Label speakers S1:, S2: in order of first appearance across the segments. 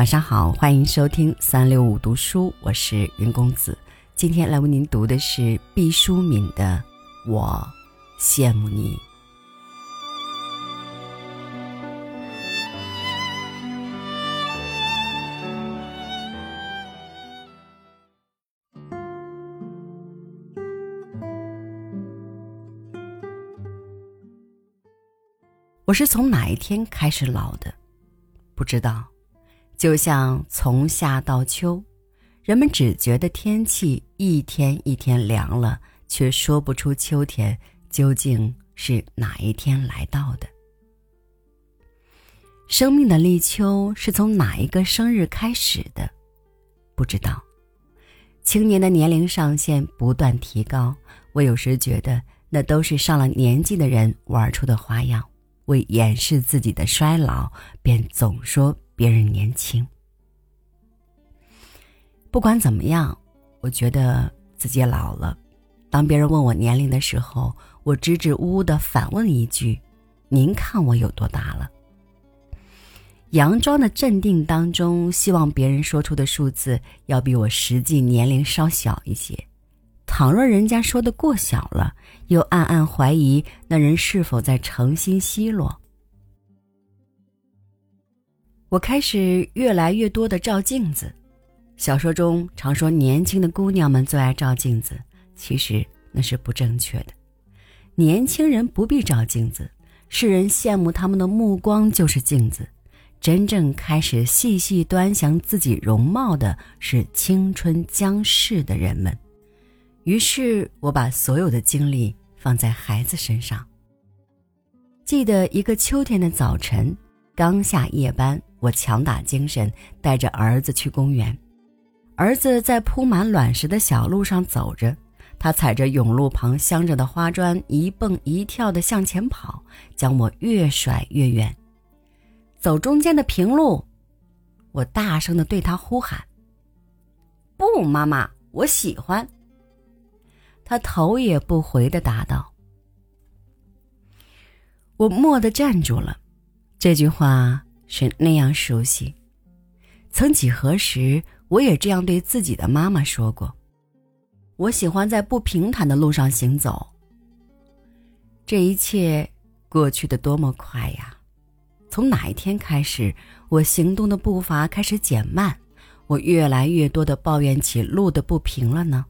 S1: 晚上好，欢迎收听三六五读书，我是云公子。今天来为您读的是毕淑敏的《我羡慕你》。我是从哪一天开始老的？不知道。就像从夏到秋，人们只觉得天气一天一天凉了，却说不出秋天究竟是哪一天来到的。生命的立秋是从哪一个生日开始的？不知道。青年的年龄上限不断提高，我有时觉得那都是上了年纪的人玩出的花样，为掩饰自己的衰老，便总说。别人年轻，不管怎么样，我觉得自己老了。当别人问我年龄的时候，我支支吾吾的反问一句：“您看我有多大了？”佯装的镇定当中，希望别人说出的数字要比我实际年龄稍小一些。倘若人家说的过小了，又暗暗怀疑那人是否在诚心奚落。我开始越来越多的照镜子。小说中常说年轻的姑娘们最爱照镜子，其实那是不正确的。年轻人不必照镜子，世人羡慕他们的目光就是镜子。真正开始细细端详自己容貌的是青春将逝的人们。于是我把所有的精力放在孩子身上。记得一个秋天的早晨，刚下夜班。我强打精神，带着儿子去公园。儿子在铺满卵石的小路上走着，他踩着甬路旁镶着的花砖，一蹦一跳地向前跑，将我越甩越远。走中间的平路，我大声地对他呼喊：“不，妈妈，我喜欢。”他头也不回地答道：“我蓦地站住了。”这句话。是那样熟悉，曾几何时，我也这样对自己的妈妈说过。我喜欢在不平坦的路上行走。这一切过去的多么快呀！从哪一天开始，我行动的步伐开始减慢，我越来越多的抱怨起路的不平了呢？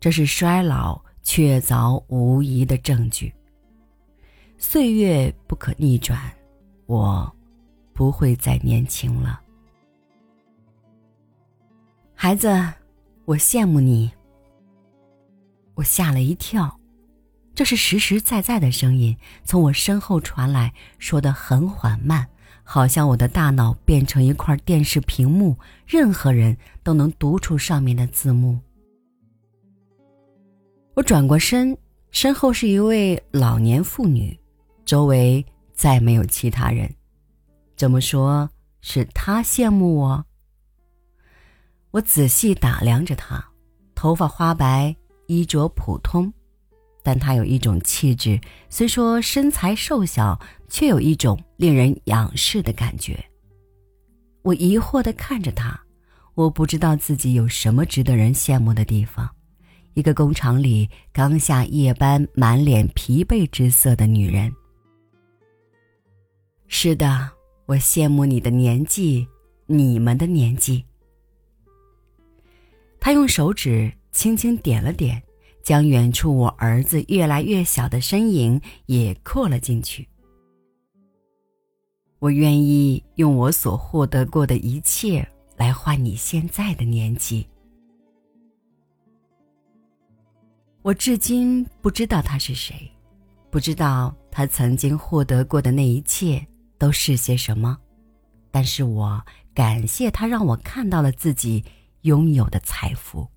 S1: 这是衰老确凿无疑的证据。岁月不可逆转，我。不会再年轻了，孩子，我羡慕你。我吓了一跳，这是实实在在的声音从我身后传来，说的很缓慢，好像我的大脑变成一块电视屏幕，任何人都能读出上面的字幕。我转过身，身后是一位老年妇女，周围再没有其他人。怎么说是他羡慕我？我仔细打量着他，头发花白，衣着普通，但他有一种气质，虽说身材瘦小，却有一种令人仰视的感觉。我疑惑的看着他，我不知道自己有什么值得人羡慕的地方。一个工厂里刚下夜班、满脸疲惫之色的女人。是的。我羡慕你的年纪，你们的年纪。他用手指轻轻点了点，将远处我儿子越来越小的身影也扩了进去。我愿意用我所获得过的一切来换你现在的年纪。我至今不知道他是谁，不知道他曾经获得过的那一切。都是些什么？但是我感谢他，让我看到了自己拥有的财富。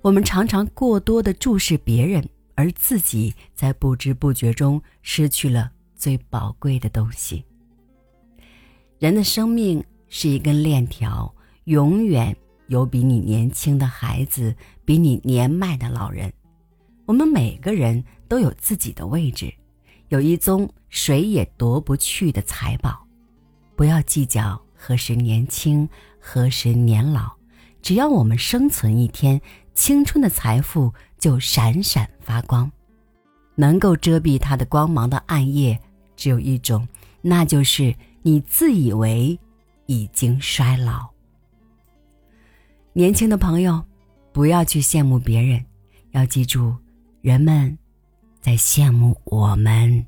S1: 我们常常过多的注视别人，而自己在不知不觉中失去了最宝贵的东西。人的生命是一根链条，永远有比你年轻的孩子，比你年迈的老人。我们每个人都有自己的位置。有一宗谁也夺不去的财宝，不要计较何时年轻，何时年老，只要我们生存一天，青春的财富就闪闪发光。能够遮蔽它的光芒的暗夜，只有一种，那就是你自以为已经衰老。年轻的朋友，不要去羡慕别人，要记住，人们在羡慕我们。